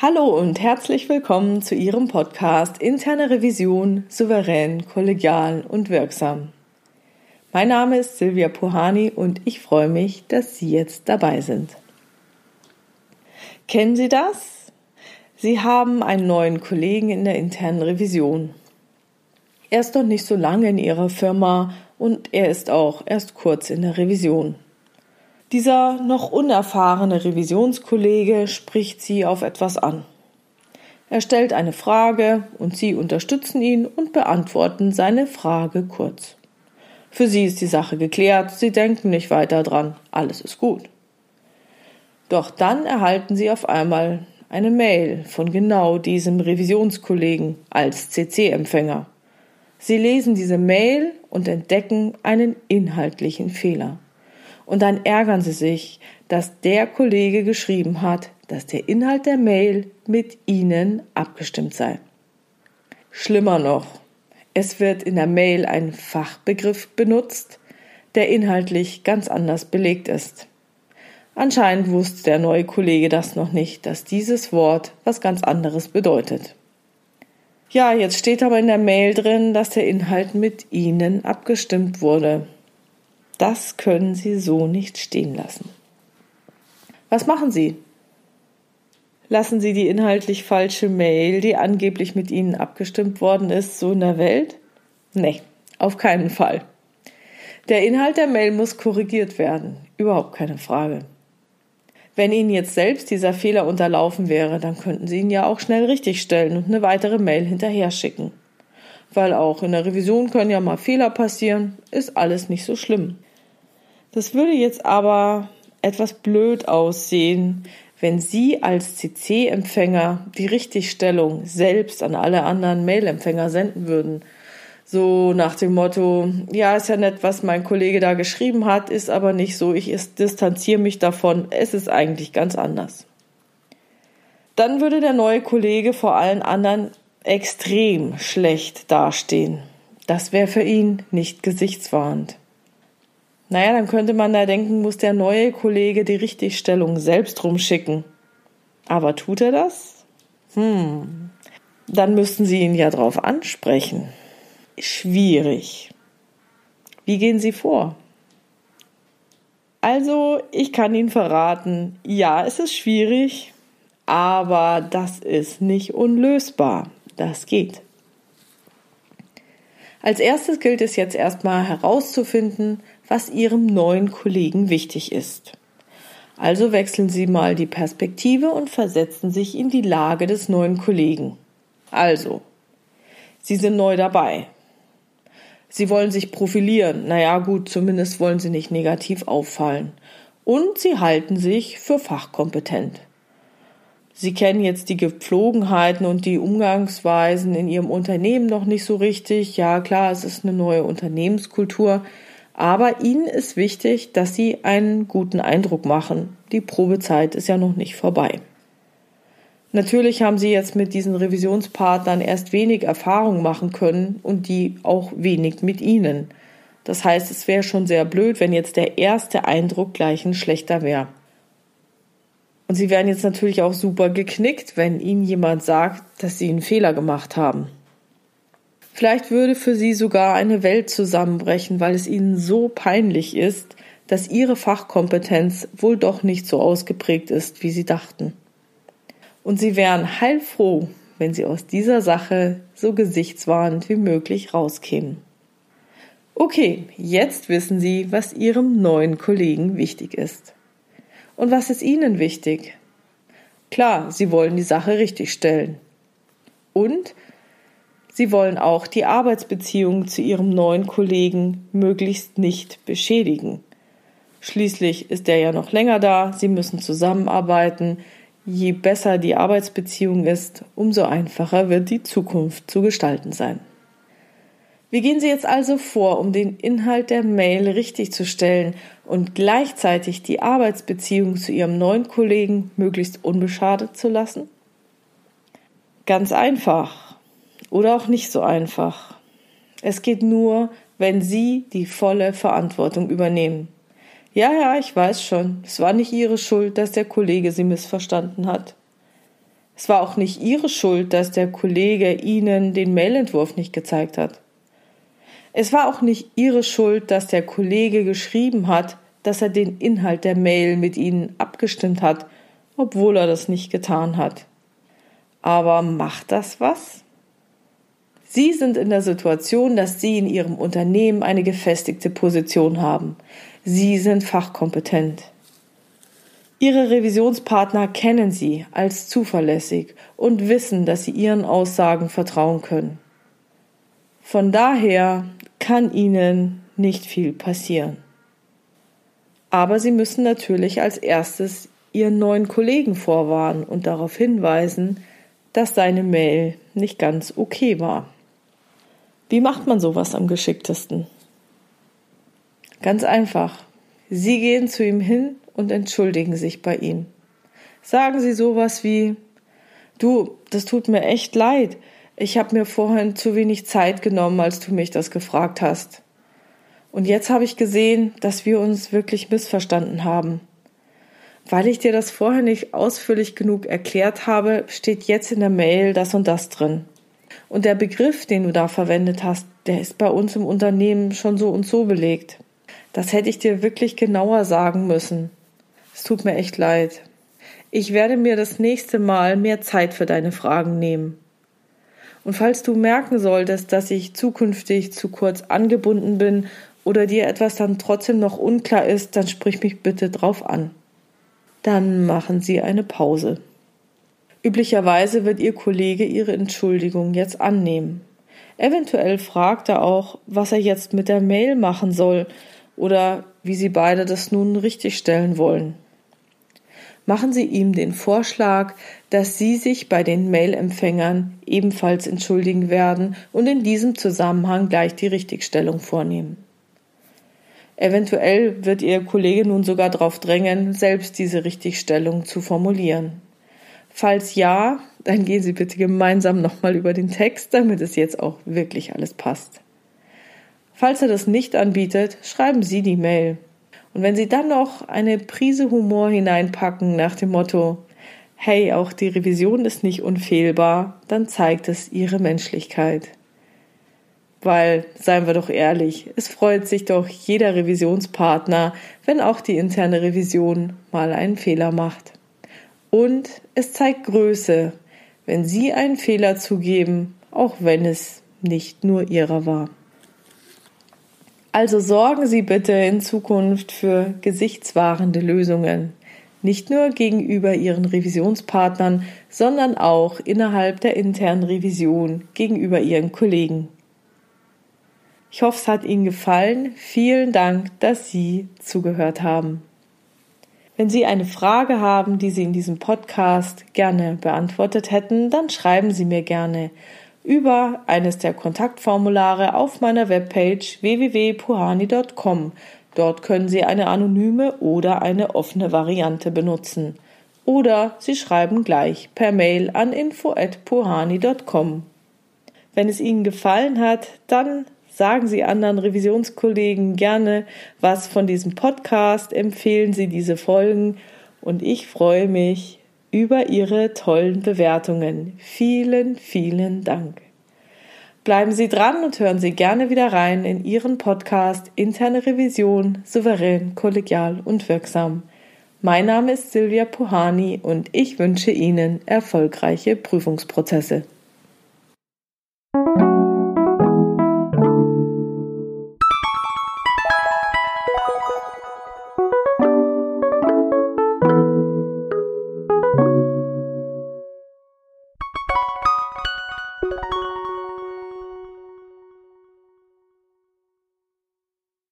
Hallo und herzlich willkommen zu Ihrem Podcast Interne Revision souverän, kollegial und wirksam. Mein Name ist Silvia Puhani und ich freue mich, dass Sie jetzt dabei sind. Kennen Sie das? Sie haben einen neuen Kollegen in der internen Revision. Er ist noch nicht so lange in Ihrer Firma und er ist auch erst kurz in der Revision. Dieser noch unerfahrene Revisionskollege spricht Sie auf etwas an. Er stellt eine Frage und Sie unterstützen ihn und beantworten seine Frage kurz. Für Sie ist die Sache geklärt, Sie denken nicht weiter dran, alles ist gut. Doch dann erhalten Sie auf einmal eine Mail von genau diesem Revisionskollegen als CC-Empfänger. Sie lesen diese Mail und entdecken einen inhaltlichen Fehler. Und dann ärgern sie sich, dass der Kollege geschrieben hat, dass der Inhalt der Mail mit ihnen abgestimmt sei. Schlimmer noch, es wird in der Mail ein Fachbegriff benutzt, der inhaltlich ganz anders belegt ist. Anscheinend wusste der neue Kollege das noch nicht, dass dieses Wort was ganz anderes bedeutet. Ja, jetzt steht aber in der Mail drin, dass der Inhalt mit Ihnen abgestimmt wurde. Das können Sie so nicht stehen lassen. Was machen Sie? Lassen Sie die inhaltlich falsche Mail, die angeblich mit Ihnen abgestimmt worden ist, so in der Welt? Nee, auf keinen Fall. Der Inhalt der Mail muss korrigiert werden. Überhaupt keine Frage. Wenn Ihnen jetzt selbst dieser Fehler unterlaufen wäre, dann könnten Sie ihn ja auch schnell richtigstellen und eine weitere Mail hinterher schicken. Weil auch in der Revision können ja mal Fehler passieren, ist alles nicht so schlimm. Das würde jetzt aber etwas blöd aussehen, wenn Sie als CC-Empfänger die Richtigstellung selbst an alle anderen Mail-Empfänger senden würden. So nach dem Motto, ja, ist ja nett, was mein Kollege da geschrieben hat, ist aber nicht so, ich distanziere mich davon, es ist eigentlich ganz anders. Dann würde der neue Kollege vor allen anderen extrem schlecht dastehen. Das wäre für ihn nicht gesichtswahrend. Naja, dann könnte man da denken, muss der neue Kollege die Richtigstellung selbst rumschicken. Aber tut er das? Hm. Dann müssten Sie ihn ja drauf ansprechen. Schwierig. Wie gehen Sie vor? Also, ich kann Ihnen verraten, ja, es ist schwierig, aber das ist nicht unlösbar. Das geht. Als erstes gilt es jetzt erstmal herauszufinden, was Ihrem neuen Kollegen wichtig ist. Also wechseln Sie mal die Perspektive und versetzen sich in die Lage des neuen Kollegen. Also, Sie sind neu dabei. Sie wollen sich profilieren. Naja, gut, zumindest wollen Sie nicht negativ auffallen. Und Sie halten sich für fachkompetent. Sie kennen jetzt die Gepflogenheiten und die Umgangsweisen in Ihrem Unternehmen noch nicht so richtig. Ja, klar, es ist eine neue Unternehmenskultur. Aber Ihnen ist wichtig, dass Sie einen guten Eindruck machen. Die Probezeit ist ja noch nicht vorbei. Natürlich haben Sie jetzt mit diesen Revisionspartnern erst wenig Erfahrung machen können und die auch wenig mit Ihnen. Das heißt, es wäre schon sehr blöd, wenn jetzt der erste Eindruck gleich ein schlechter wäre. Und Sie werden jetzt natürlich auch super geknickt, wenn Ihnen jemand sagt, dass Sie einen Fehler gemacht haben. Vielleicht würde für sie sogar eine Welt zusammenbrechen, weil es ihnen so peinlich ist, dass ihre Fachkompetenz wohl doch nicht so ausgeprägt ist, wie sie dachten. Und sie wären heilfroh, wenn sie aus dieser Sache so gesichtswahrend wie möglich rauskämen. Okay, jetzt wissen Sie, was Ihrem neuen Kollegen wichtig ist. Und was ist Ihnen wichtig? Klar, Sie wollen die Sache richtigstellen. Und Sie wollen auch die Arbeitsbeziehung zu Ihrem neuen Kollegen möglichst nicht beschädigen. Schließlich ist er ja noch länger da, Sie müssen zusammenarbeiten. Je besser die Arbeitsbeziehung ist, umso einfacher wird die Zukunft zu gestalten sein. Wie gehen Sie jetzt also vor, um den Inhalt der Mail richtig zu stellen und gleichzeitig die Arbeitsbeziehung zu Ihrem neuen Kollegen möglichst unbeschadet zu lassen? Ganz einfach oder auch nicht so einfach. Es geht nur, wenn Sie die volle Verantwortung übernehmen. Ja, ja, ich weiß schon, es war nicht Ihre Schuld, dass der Kollege Sie missverstanden hat. Es war auch nicht Ihre Schuld, dass der Kollege Ihnen den Mailentwurf nicht gezeigt hat. Es war auch nicht Ihre Schuld, dass der Kollege geschrieben hat, dass er den Inhalt der Mail mit Ihnen abgestimmt hat, obwohl er das nicht getan hat. Aber macht das was? Sie sind in der Situation, dass Sie in Ihrem Unternehmen eine gefestigte Position haben. Sie sind fachkompetent. Ihre Revisionspartner kennen Sie als zuverlässig und wissen, dass Sie Ihren Aussagen vertrauen können. Von daher kann Ihnen nicht viel passieren. Aber Sie müssen natürlich als erstes Ihren neuen Kollegen vorwarnen und darauf hinweisen, dass seine Mail nicht ganz okay war. Wie macht man sowas am geschicktesten? Ganz einfach. Sie gehen zu ihm hin und entschuldigen sich bei ihm. Sagen Sie sowas wie Du, das tut mir echt leid. Ich habe mir vorhin zu wenig Zeit genommen, als du mich das gefragt hast. Und jetzt habe ich gesehen, dass wir uns wirklich missverstanden haben. Weil ich dir das vorher nicht ausführlich genug erklärt habe, steht jetzt in der Mail das und das drin. Und der Begriff, den du da verwendet hast, der ist bei uns im Unternehmen schon so und so belegt. Das hätte ich dir wirklich genauer sagen müssen. Es tut mir echt leid. Ich werde mir das nächste Mal mehr Zeit für deine Fragen nehmen. Und falls du merken solltest, dass ich zukünftig zu kurz angebunden bin oder dir etwas dann trotzdem noch unklar ist, dann sprich mich bitte drauf an. Dann machen Sie eine Pause. Üblicherweise wird Ihr Kollege Ihre Entschuldigung jetzt annehmen. Eventuell fragt er auch, was er jetzt mit der Mail machen soll oder wie Sie beide das nun richtigstellen wollen machen Sie ihm den Vorschlag, dass Sie sich bei den Mailempfängern ebenfalls entschuldigen werden und in diesem Zusammenhang gleich die Richtigstellung vornehmen. Eventuell wird Ihr Kollege nun sogar darauf drängen, selbst diese Richtigstellung zu formulieren. Falls ja, dann gehen Sie bitte gemeinsam nochmal über den Text, damit es jetzt auch wirklich alles passt. Falls er das nicht anbietet, schreiben Sie die Mail. Und wenn Sie dann noch eine Prise Humor hineinpacken nach dem Motto, hey, auch die Revision ist nicht unfehlbar, dann zeigt es Ihre Menschlichkeit. Weil, seien wir doch ehrlich, es freut sich doch jeder Revisionspartner, wenn auch die interne Revision mal einen Fehler macht. Und es zeigt Größe, wenn Sie einen Fehler zugeben, auch wenn es nicht nur Ihrer war. Also sorgen Sie bitte in Zukunft für gesichtswahrende Lösungen, nicht nur gegenüber Ihren Revisionspartnern, sondern auch innerhalb der internen Revision gegenüber Ihren Kollegen. Ich hoffe, es hat Ihnen gefallen. Vielen Dank, dass Sie zugehört haben. Wenn Sie eine Frage haben, die Sie in diesem Podcast gerne beantwortet hätten, dann schreiben Sie mir gerne über eines der Kontaktformulare auf meiner Webpage www.puhani.com. Dort können Sie eine anonyme oder eine offene Variante benutzen. Oder Sie schreiben gleich per Mail an info@puhani.com. Wenn es Ihnen gefallen hat, dann sagen Sie anderen Revisionskollegen gerne was von diesem Podcast, empfehlen Sie diese Folgen und ich freue mich, über Ihre tollen Bewertungen. Vielen, vielen Dank. Bleiben Sie dran und hören Sie gerne wieder rein in Ihren Podcast Interne Revision, souverän, kollegial und wirksam. Mein Name ist Silvia Puhani und ich wünsche Ihnen erfolgreiche Prüfungsprozesse.